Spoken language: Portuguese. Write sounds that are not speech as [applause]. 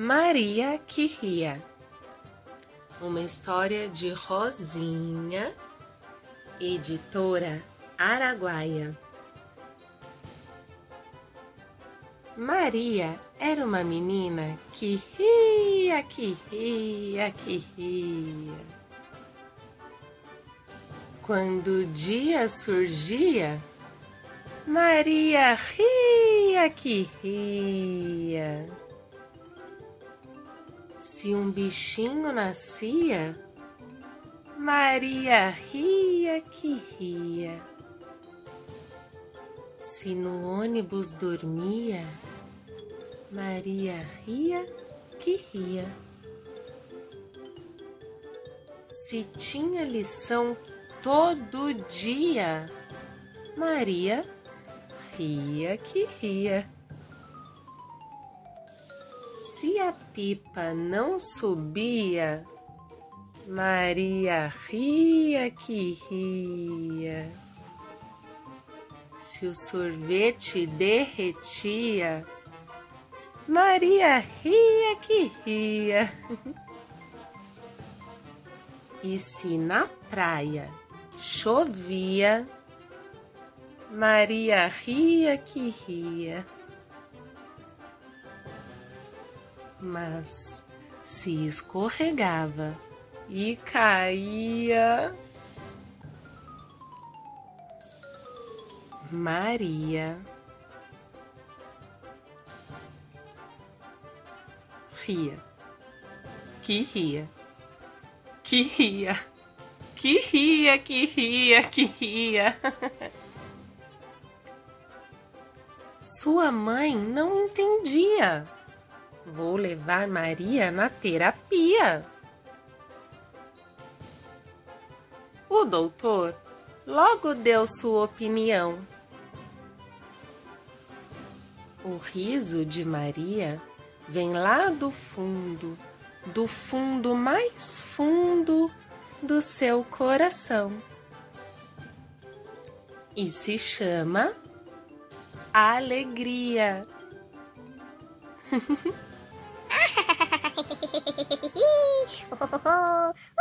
Maria que ria. Uma história de Rosinha, editora Araguaia. Maria era uma menina que ria, que ria, que ria. Quando o dia surgia, Maria ria que ria. Se um bichinho nascia, Maria ria que ria. Se no ônibus dormia, Maria ria que ria. Se tinha lição todo dia, Maria ria que ria. Se a pipa não subia, Maria ria que ria. Se o sorvete derretia, Maria ria que ria. E se na praia chovia, Maria ria que ria. Mas se escorregava e caía, Maria. Ria, que ria, que ria, que ria, que ria, que ria. [laughs] Sua mãe não entendia. Vou levar Maria na terapia. O doutor logo deu sua opinião. O riso de Maria vem lá do fundo, do fundo mais fundo do seu coração. E se chama alegria. [laughs] Ho ho ho ho!